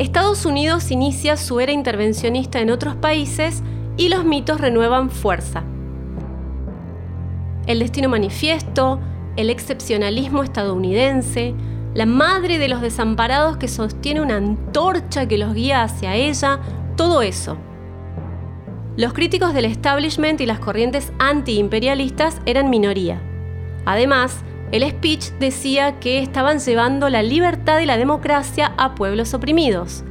Estados Unidos inicia su era intervencionista en otros países y los mitos renuevan fuerza. El destino manifiesto, el excepcionalismo estadounidense, la madre de los desamparados que sostiene una antorcha que los guía hacia ella, todo eso. Los críticos del establishment y las corrientes antiimperialistas eran minoría. Además, el speech decía que estaban llevando la libertad y la democracia a pueblos oprimidos.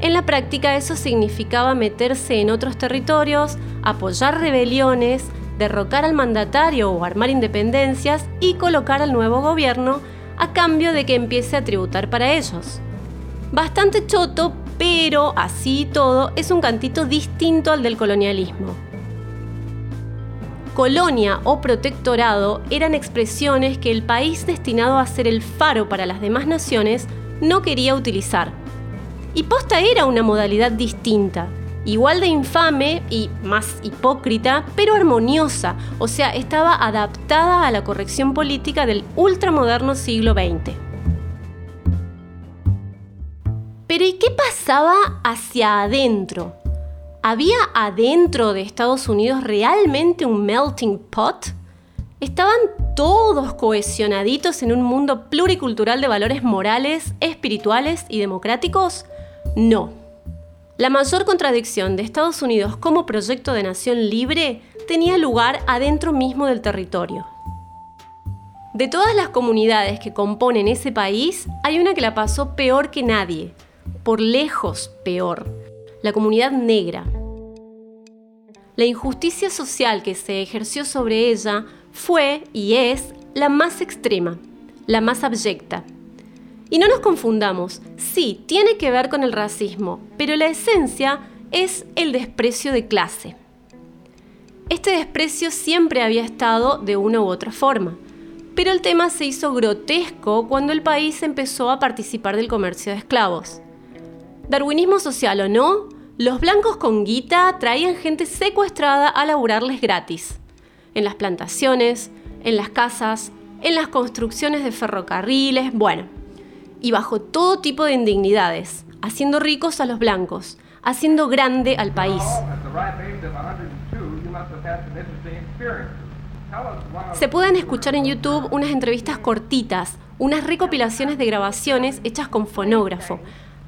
En la práctica eso significaba meterse en otros territorios, apoyar rebeliones, derrocar al mandatario o armar independencias y colocar al nuevo gobierno a cambio de que empiece a tributar para ellos. Bastante choto, pero así y todo es un cantito distinto al del colonialismo. Colonia o protectorado eran expresiones que el país destinado a ser el faro para las demás naciones no quería utilizar. Y posta era una modalidad distinta, igual de infame y más hipócrita, pero armoniosa, o sea, estaba adaptada a la corrección política del ultramoderno siglo XX. Pero ¿y qué pasaba hacia adentro? ¿Había adentro de Estados Unidos realmente un melting pot? ¿Estaban todos cohesionaditos en un mundo pluricultural de valores morales, espirituales y democráticos? No. La mayor contradicción de Estados Unidos como proyecto de nación libre tenía lugar adentro mismo del territorio. De todas las comunidades que componen ese país, hay una que la pasó peor que nadie, por lejos peor, la comunidad negra. La injusticia social que se ejerció sobre ella fue y es la más extrema, la más abyecta. Y no nos confundamos, sí, tiene que ver con el racismo, pero la esencia es el desprecio de clase. Este desprecio siempre había estado de una u otra forma, pero el tema se hizo grotesco cuando el país empezó a participar del comercio de esclavos. Darwinismo social o no, los blancos con guita traían gente secuestrada a laburarles gratis, en las plantaciones, en las casas, en las construcciones de ferrocarriles, bueno, y bajo todo tipo de indignidades, haciendo ricos a los blancos, haciendo grande al país. Se pueden escuchar en YouTube unas entrevistas cortitas, unas recopilaciones de grabaciones hechas con fonógrafo.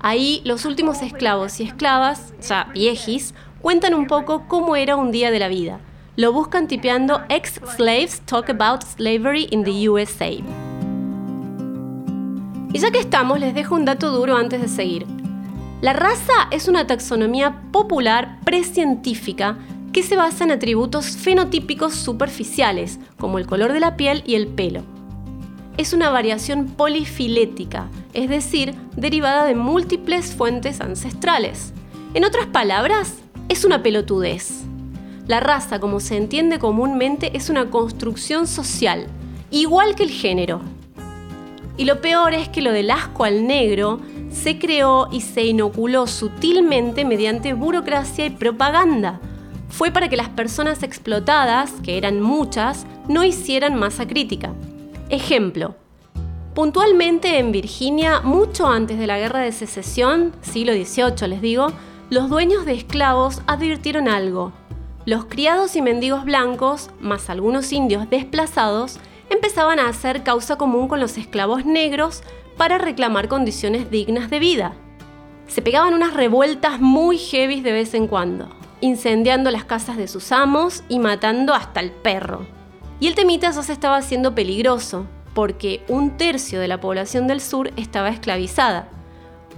Ahí los últimos esclavos y esclavas, ya viejis, cuentan un poco cómo era un día de la vida. Lo buscan tipeando Ex-Slaves Talk About Slavery in the USA. Y ya que estamos, les dejo un dato duro antes de seguir. La raza es una taxonomía popular precientífica que se basa en atributos fenotípicos superficiales, como el color de la piel y el pelo. Es una variación polifilética, es decir, derivada de múltiples fuentes ancestrales. En otras palabras, es una pelotudez. La raza, como se entiende comúnmente, es una construcción social, igual que el género. Y lo peor es que lo del asco al negro se creó y se inoculó sutilmente mediante burocracia y propaganda. Fue para que las personas explotadas, que eran muchas, no hicieran masa crítica. Ejemplo. Puntualmente en Virginia, mucho antes de la Guerra de Secesión, siglo XVIII les digo, los dueños de esclavos advirtieron algo. Los criados y mendigos blancos, más algunos indios desplazados, empezaban a hacer causa común con los esclavos negros para reclamar condiciones dignas de vida. Se pegaban unas revueltas muy heavy de vez en cuando, incendiando las casas de sus amos y matando hasta el perro. Y el temita ya se estaba haciendo peligroso, porque un tercio de la población del sur estaba esclavizada.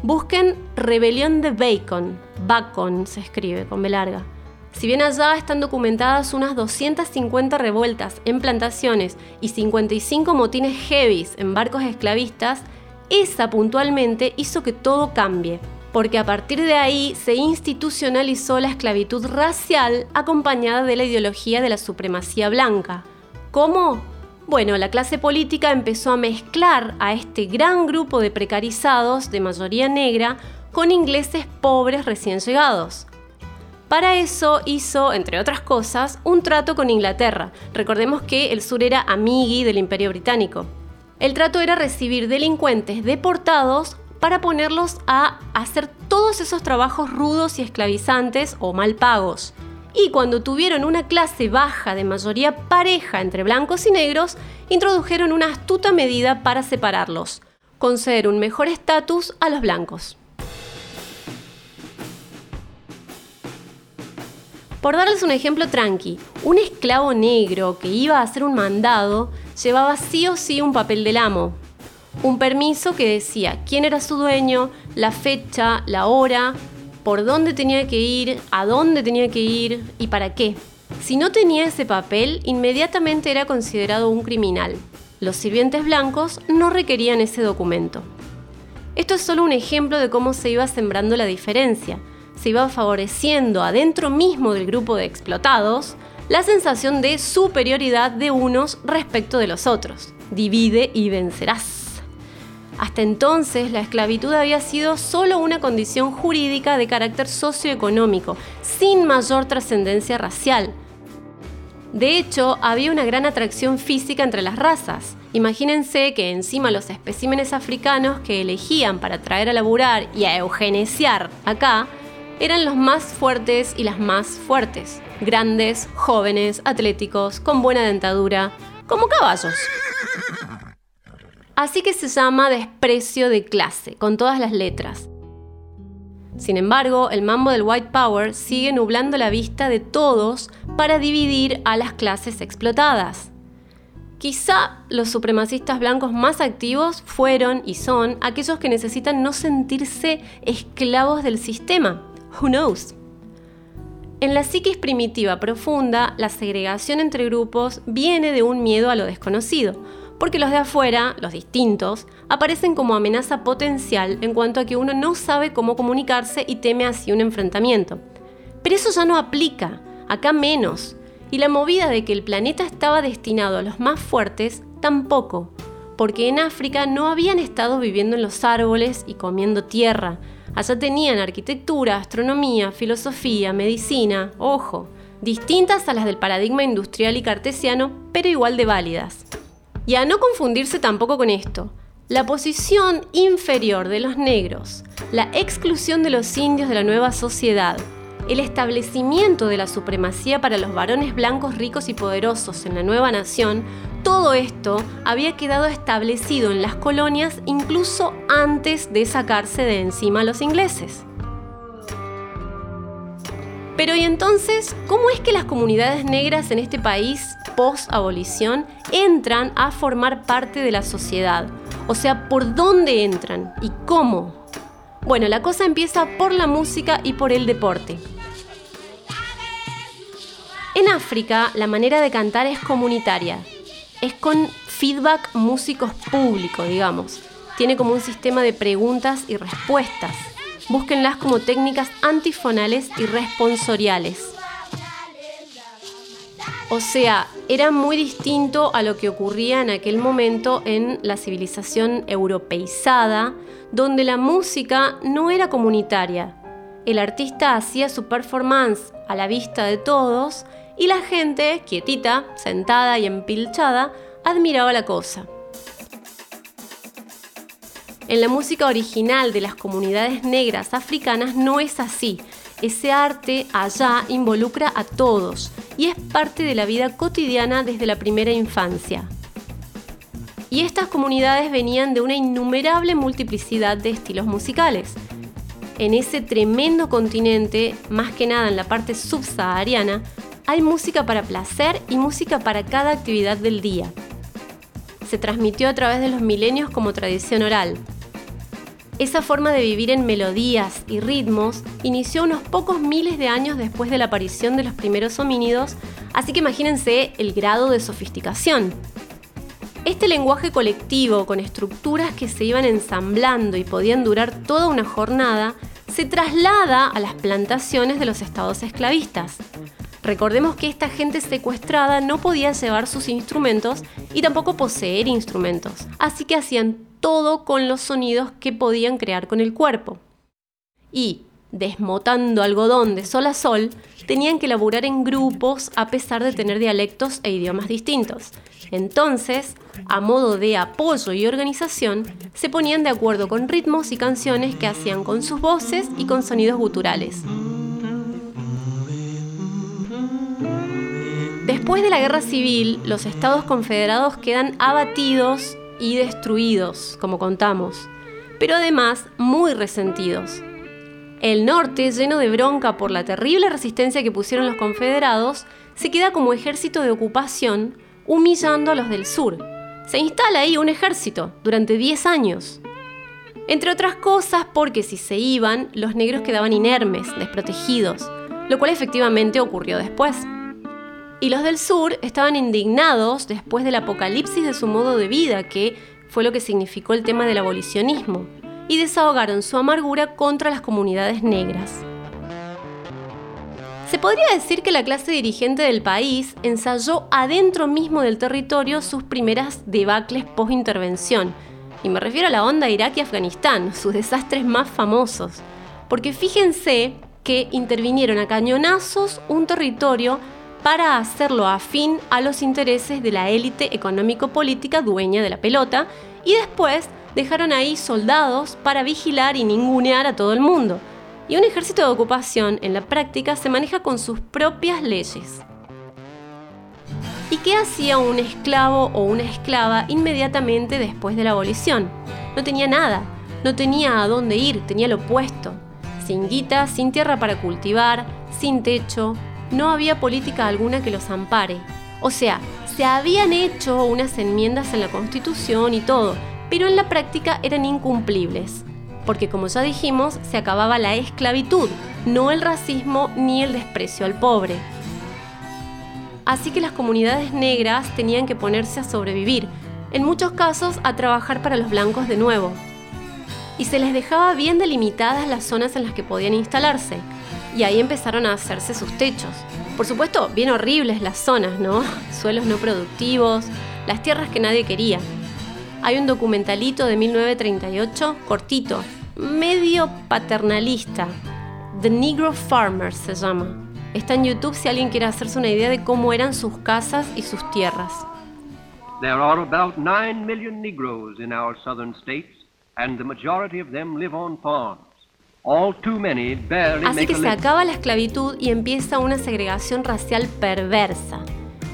Busquen Rebelión de Bacon, Bacon se escribe con B larga si bien allá están documentadas unas 250 revueltas en plantaciones y 55 motines heavies en barcos esclavistas, esa puntualmente hizo que todo cambie, porque a partir de ahí se institucionalizó la esclavitud racial acompañada de la ideología de la supremacía blanca. ¿Cómo? Bueno, la clase política empezó a mezclar a este gran grupo de precarizados de mayoría negra con ingleses pobres recién llegados. Para eso hizo, entre otras cosas, un trato con Inglaterra. Recordemos que el sur era amigui del Imperio Británico. El trato era recibir delincuentes deportados para ponerlos a hacer todos esos trabajos rudos y esclavizantes o mal pagos. Y cuando tuvieron una clase baja de mayoría pareja entre blancos y negros, introdujeron una astuta medida para separarlos, conceder un mejor estatus a los blancos. Por darles un ejemplo tranqui, un esclavo negro que iba a hacer un mandado llevaba sí o sí un papel del amo. Un permiso que decía quién era su dueño, la fecha, la hora, por dónde tenía que ir, a dónde tenía que ir y para qué. Si no tenía ese papel, inmediatamente era considerado un criminal. Los sirvientes blancos no requerían ese documento. Esto es solo un ejemplo de cómo se iba sembrando la diferencia se iba favoreciendo adentro mismo del grupo de explotados la sensación de superioridad de unos respecto de los otros. Divide y vencerás. Hasta entonces la esclavitud había sido solo una condición jurídica de carácter socioeconómico, sin mayor trascendencia racial. De hecho, había una gran atracción física entre las razas. Imagínense que encima los especímenes africanos que elegían para traer a laburar y a eugenesiar acá eran los más fuertes y las más fuertes, grandes, jóvenes, atléticos, con buena dentadura, como caballos. Así que se llama desprecio de clase, con todas las letras. Sin embargo, el mambo del White Power sigue nublando la vista de todos para dividir a las clases explotadas. Quizá los supremacistas blancos más activos fueron y son aquellos que necesitan no sentirse esclavos del sistema, Who knows? En la psiquis primitiva profunda, la segregación entre grupos viene de un miedo a lo desconocido, porque los de afuera, los distintos, aparecen como amenaza potencial en cuanto a que uno no sabe cómo comunicarse y teme así un enfrentamiento. Pero eso ya no aplica, acá menos, y la movida de que el planeta estaba destinado a los más fuertes tampoco, porque en África no habían estado viviendo en los árboles y comiendo tierra, Allá tenían arquitectura, astronomía, filosofía, medicina, ojo, distintas a las del paradigma industrial y cartesiano, pero igual de válidas. Y a no confundirse tampoco con esto, la posición inferior de los negros, la exclusión de los indios de la nueva sociedad, el establecimiento de la supremacía para los varones blancos ricos y poderosos en la nueva nación todo esto había quedado establecido en las colonias incluso antes de sacarse de encima a los ingleses. Pero ¿y entonces cómo es que las comunidades negras en este país post-abolición entran a formar parte de la sociedad? O sea, ¿por dónde entran y cómo? Bueno, la cosa empieza por la música y por el deporte. En África, la manera de cantar es comunitaria, es con feedback músicos público, digamos. Tiene como un sistema de preguntas y respuestas. Búsquenlas como técnicas antifonales y responsoriales. O sea, era muy distinto a lo que ocurría en aquel momento en la civilización europeizada, donde la música no era comunitaria. El artista hacía su performance a la vista de todos y la gente, quietita, sentada y empilchada, admiraba la cosa. En la música original de las comunidades negras africanas no es así. Ese arte allá involucra a todos y es parte de la vida cotidiana desde la primera infancia. Y estas comunidades venían de una innumerable multiplicidad de estilos musicales. En ese tremendo continente, más que nada en la parte subsahariana, hay música para placer y música para cada actividad del día. Se transmitió a través de los milenios como tradición oral. Esa forma de vivir en melodías y ritmos inició unos pocos miles de años después de la aparición de los primeros homínidos, así que imagínense el grado de sofisticación. Este lenguaje colectivo, con estructuras que se iban ensamblando y podían durar toda una jornada, se traslada a las plantaciones de los estados esclavistas. Recordemos que esta gente secuestrada no podía llevar sus instrumentos y tampoco poseer instrumentos, así que hacían todo con los sonidos que podían crear con el cuerpo. Y, desmotando algodón de sol a sol, tenían que laburar en grupos a pesar de tener dialectos e idiomas distintos. Entonces, a modo de apoyo y organización, se ponían de acuerdo con ritmos y canciones que hacían con sus voces y con sonidos guturales. Después de la guerra civil, los estados confederados quedan abatidos y destruidos, como contamos, pero además muy resentidos. El norte, lleno de bronca por la terrible resistencia que pusieron los confederados, se queda como ejército de ocupación, humillando a los del sur. Se instala ahí un ejército durante 10 años. Entre otras cosas porque si se iban, los negros quedaban inermes, desprotegidos, lo cual efectivamente ocurrió después. Y los del sur estaban indignados después del apocalipsis de su modo de vida, que fue lo que significó el tema del abolicionismo y desahogaron su amargura contra las comunidades negras. Se podría decir que la clase dirigente del país ensayó adentro mismo del territorio sus primeras debacles post-intervención, y me refiero a la onda Irak y Afganistán, sus desastres más famosos, porque fíjense que intervinieron a cañonazos un territorio para hacerlo afín a los intereses de la élite económico-política dueña de la pelota y después dejaron ahí soldados para vigilar y ningunear a todo el mundo. Y un ejército de ocupación en la práctica se maneja con sus propias leyes. ¿Y qué hacía un esclavo o una esclava inmediatamente después de la abolición? No tenía nada, no tenía a dónde ir, tenía lo opuesto. Sin guita, sin tierra para cultivar, sin techo, no había política alguna que los ampare. O sea, se habían hecho unas enmiendas en la Constitución y todo, pero en la práctica eran incumplibles, porque como ya dijimos, se acababa la esclavitud, no el racismo ni el desprecio al pobre. Así que las comunidades negras tenían que ponerse a sobrevivir, en muchos casos a trabajar para los blancos de nuevo. Y se les dejaba bien delimitadas las zonas en las que podían instalarse, y ahí empezaron a hacerse sus techos. Por supuesto, bien horribles las zonas, ¿no? Suelos no productivos, las tierras que nadie quería. Hay un documentalito de 1938, cortito, medio paternalista. The Negro Farmers se llama. Está en YouTube si alguien quiere hacerse una idea de cómo eran sus casas y sus tierras. There are about 9 million Negroes in our southern states, and the majority of them live on farms. Así que se acaba la esclavitud y empieza una segregación racial perversa.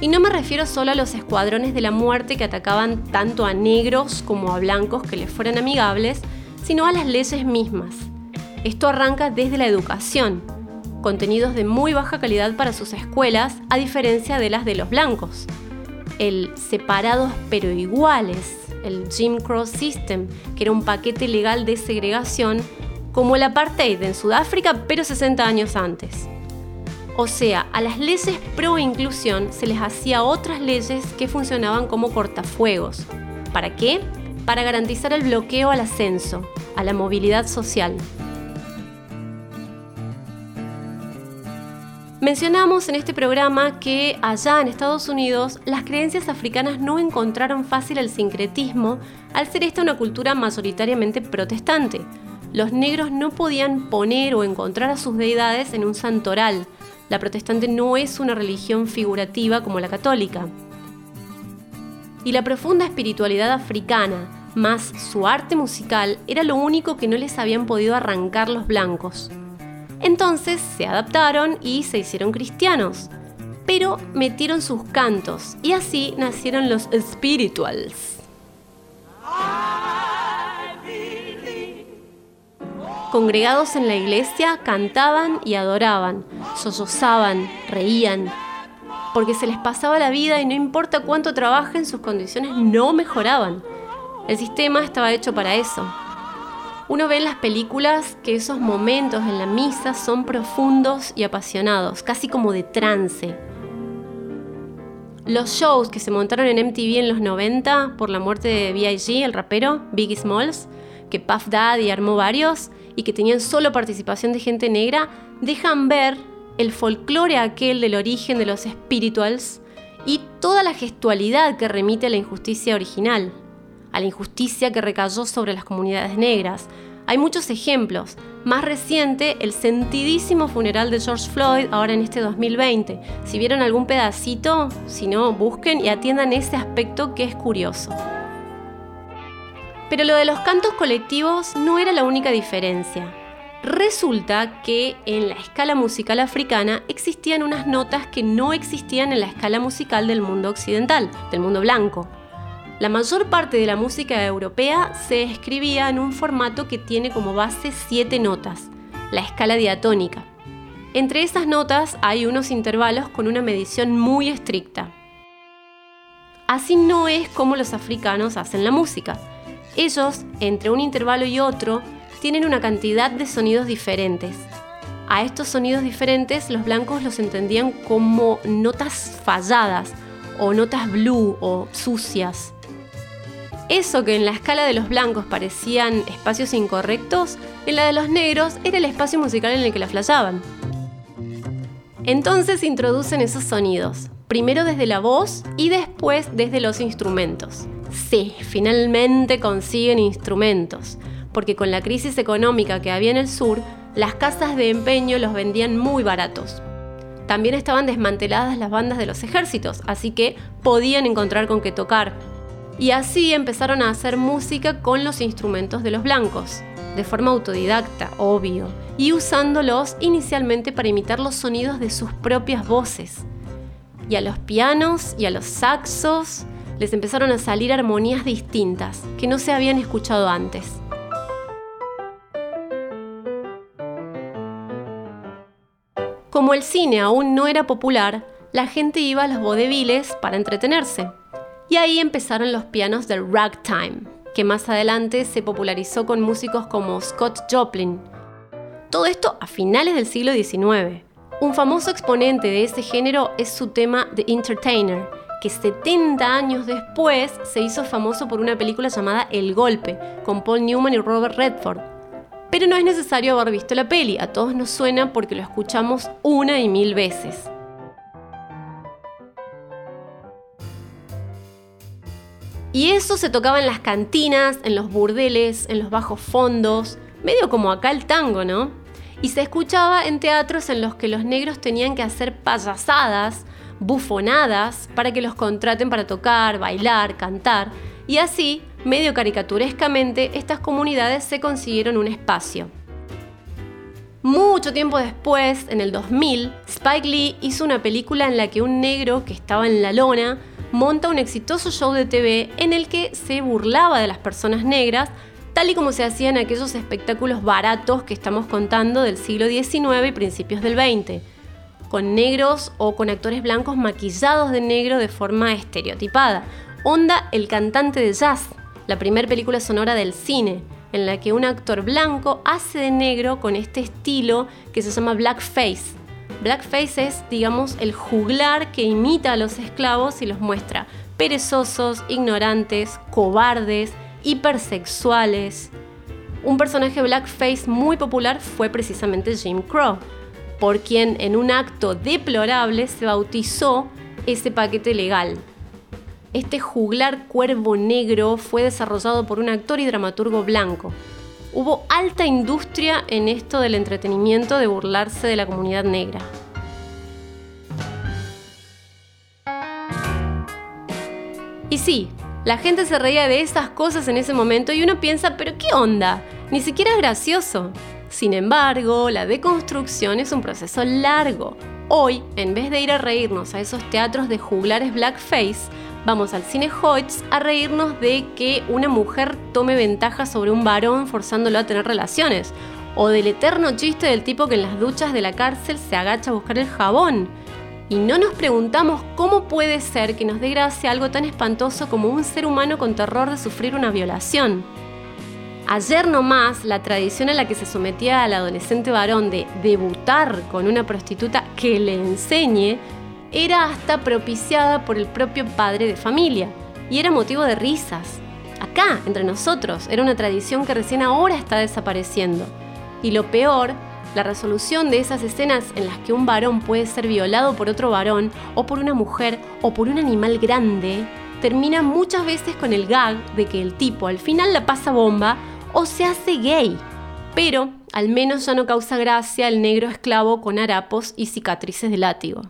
Y no me refiero solo a los escuadrones de la muerte que atacaban tanto a negros como a blancos que les fueran amigables, sino a las leyes mismas. Esto arranca desde la educación, contenidos de muy baja calidad para sus escuelas, a diferencia de las de los blancos. El separados pero iguales, el Jim Crow System, que era un paquete legal de segregación, como el apartheid en Sudáfrica, pero 60 años antes. O sea, a las leyes pro inclusión se les hacía otras leyes que funcionaban como cortafuegos. ¿Para qué? Para garantizar el bloqueo al ascenso, a la movilidad social. Mencionamos en este programa que allá en Estados Unidos las creencias africanas no encontraron fácil el sincretismo al ser esta una cultura mayoritariamente protestante. Los negros no podían poner o encontrar a sus deidades en un santoral, la protestante no es una religión figurativa como la católica. Y la profunda espiritualidad africana, más su arte musical, era lo único que no les habían podido arrancar los blancos. Entonces se adaptaron y se hicieron cristianos, pero metieron sus cantos y así nacieron los spirituals. Congregados en la iglesia, cantaban y adoraban, sollozaban, reían, porque se les pasaba la vida y no importa cuánto trabajen, sus condiciones no mejoraban. El sistema estaba hecho para eso. Uno ve en las películas que esos momentos en la misa son profundos y apasionados, casi como de trance. Los shows que se montaron en MTV en los 90 por la muerte de B.I.G., el rapero, Biggie Smalls, que Puff Daddy armó varios, y que tenían solo participación de gente negra, dejan ver el folclore aquel del origen de los spirituals y toda la gestualidad que remite a la injusticia original, a la injusticia que recayó sobre las comunidades negras, Hay muchos ejemplos. Más reciente, el sentidísimo funeral de George Floyd, ahora en este 2020. Si vieron algún pedacito, si no, busquen y atiendan ese aspecto que es curioso. Pero lo de los cantos colectivos no era la única diferencia. Resulta que en la escala musical africana existían unas notas que no existían en la escala musical del mundo occidental, del mundo blanco. La mayor parte de la música europea se escribía en un formato que tiene como base siete notas, la escala diatónica. Entre esas notas hay unos intervalos con una medición muy estricta. Así no es como los africanos hacen la música. Ellos, entre un intervalo y otro, tienen una cantidad de sonidos diferentes. A estos sonidos diferentes los blancos los entendían como notas falladas o notas blue o sucias. Eso que en la escala de los blancos parecían espacios incorrectos, en la de los negros era el espacio musical en el que la flayaban. Entonces introducen esos sonidos, primero desde la voz y después desde los instrumentos. Sí, finalmente consiguen instrumentos, porque con la crisis económica que había en el sur, las casas de empeño los vendían muy baratos. También estaban desmanteladas las bandas de los ejércitos, así que podían encontrar con qué tocar, y así empezaron a hacer música con los instrumentos de los blancos, de forma autodidacta, obvio, y usándolos inicialmente para imitar los sonidos de sus propias voces. Y a los pianos y a los saxos les empezaron a salir armonías distintas que no se habían escuchado antes. Como el cine aún no era popular, la gente iba a los vodeviles para entretenerse. Y ahí empezaron los pianos del ragtime, que más adelante se popularizó con músicos como Scott Joplin. Todo esto a finales del siglo XIX. Un famoso exponente de ese género es su tema The Entertainer, que 70 años después se hizo famoso por una película llamada El Golpe, con Paul Newman y Robert Redford. Pero no es necesario haber visto la peli, a todos nos suena porque lo escuchamos una y mil veces. Y eso se tocaba en las cantinas, en los burdeles, en los bajos fondos, medio como acá el tango, ¿no? Y se escuchaba en teatros en los que los negros tenían que hacer payasadas, bufonadas, para que los contraten para tocar, bailar, cantar. Y así, medio caricaturescamente, estas comunidades se consiguieron un espacio. Mucho tiempo después, en el 2000, Spike Lee hizo una película en la que un negro que estaba en la lona monta un exitoso show de TV en el que se burlaba de las personas negras, tal y como se hacían aquellos espectáculos baratos que estamos contando del siglo XIX y principios del XX, con negros o con actores blancos maquillados de negro de forma estereotipada. Onda El cantante de jazz, la primera película sonora del cine, en la que un actor blanco hace de negro con este estilo que se llama blackface Blackface es, digamos, el juglar que imita a los esclavos y los muestra perezosos, ignorantes, cobardes, hipersexuales. Un personaje blackface muy popular fue precisamente Jim Crow, por quien en un acto deplorable se bautizó ese paquete legal. Este juglar cuervo negro fue desarrollado por un actor y dramaturgo blanco, hubo alta industria en esto del entretenimiento de burlarse de la comunidad negra. Y sí, la gente se reía de esas cosas en ese momento y uno piensa, pero ¿qué onda? Ni siquiera es gracioso. Sin embargo, la deconstrucción es un proceso largo. Hoy, en vez de ir a reírnos a esos teatros de juglares blackface, vamos al cine Hoyts a reírnos de que una mujer tome ventaja sobre un varón forzándolo a tener relaciones, o del eterno chiste del tipo que en las duchas de la cárcel se agacha a buscar el jabón. Y no nos preguntamos cómo puede ser que nos dé gracia algo tan espantoso como un ser humano con terror de sufrir una violación. Ayer nomás, la tradición a la que se sometía al adolescente varón de debutar con una prostituta que le enseñe era hasta propiciada por el propio padre de familia y era motivo de risas. Acá, entre nosotros, era una tradición que recién ahora está desapareciendo. Y lo peor, la resolución de esas escenas en las que un varón puede ser violado por otro varón, o por una mujer, o por un animal grande, termina muchas veces con el gag de que el tipo al final la pasa bomba o se hace gay. Pero al menos ya no causa gracia el negro esclavo con harapos y cicatrices de látigo.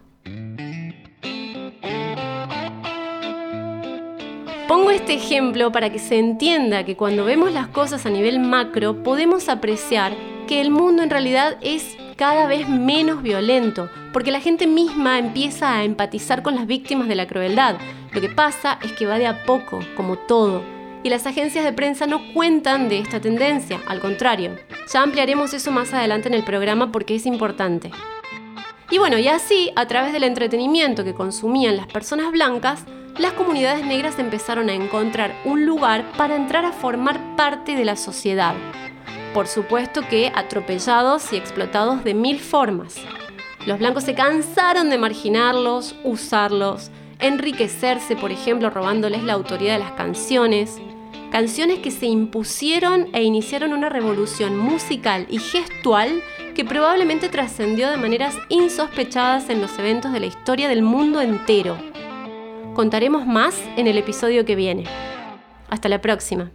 Pongo este ejemplo para que se entienda que cuando vemos las cosas a nivel macro podemos apreciar que el mundo en realidad es cada vez menos violento, porque la gente misma empieza a empatizar con las víctimas de la crueldad. Lo que pasa es que va de a poco, como todo, y las agencias de prensa no cuentan de esta tendencia, al contrario. Ya ampliaremos eso más adelante en el programa porque es importante. Y bueno, y así, a través del entretenimiento que consumían las personas blancas, las comunidades negras empezaron a encontrar un lugar para entrar a formar parte de la sociedad. Por supuesto que atropellados y explotados de mil formas. Los blancos se cansaron de marginarlos, usarlos, enriquecerse, por ejemplo, robándoles la autoría de las canciones. Canciones que se impusieron e iniciaron una revolución musical y gestual que probablemente trascendió de maneras insospechadas en los eventos de la historia del mundo entero. Contaremos más en el episodio que viene. Hasta la próxima.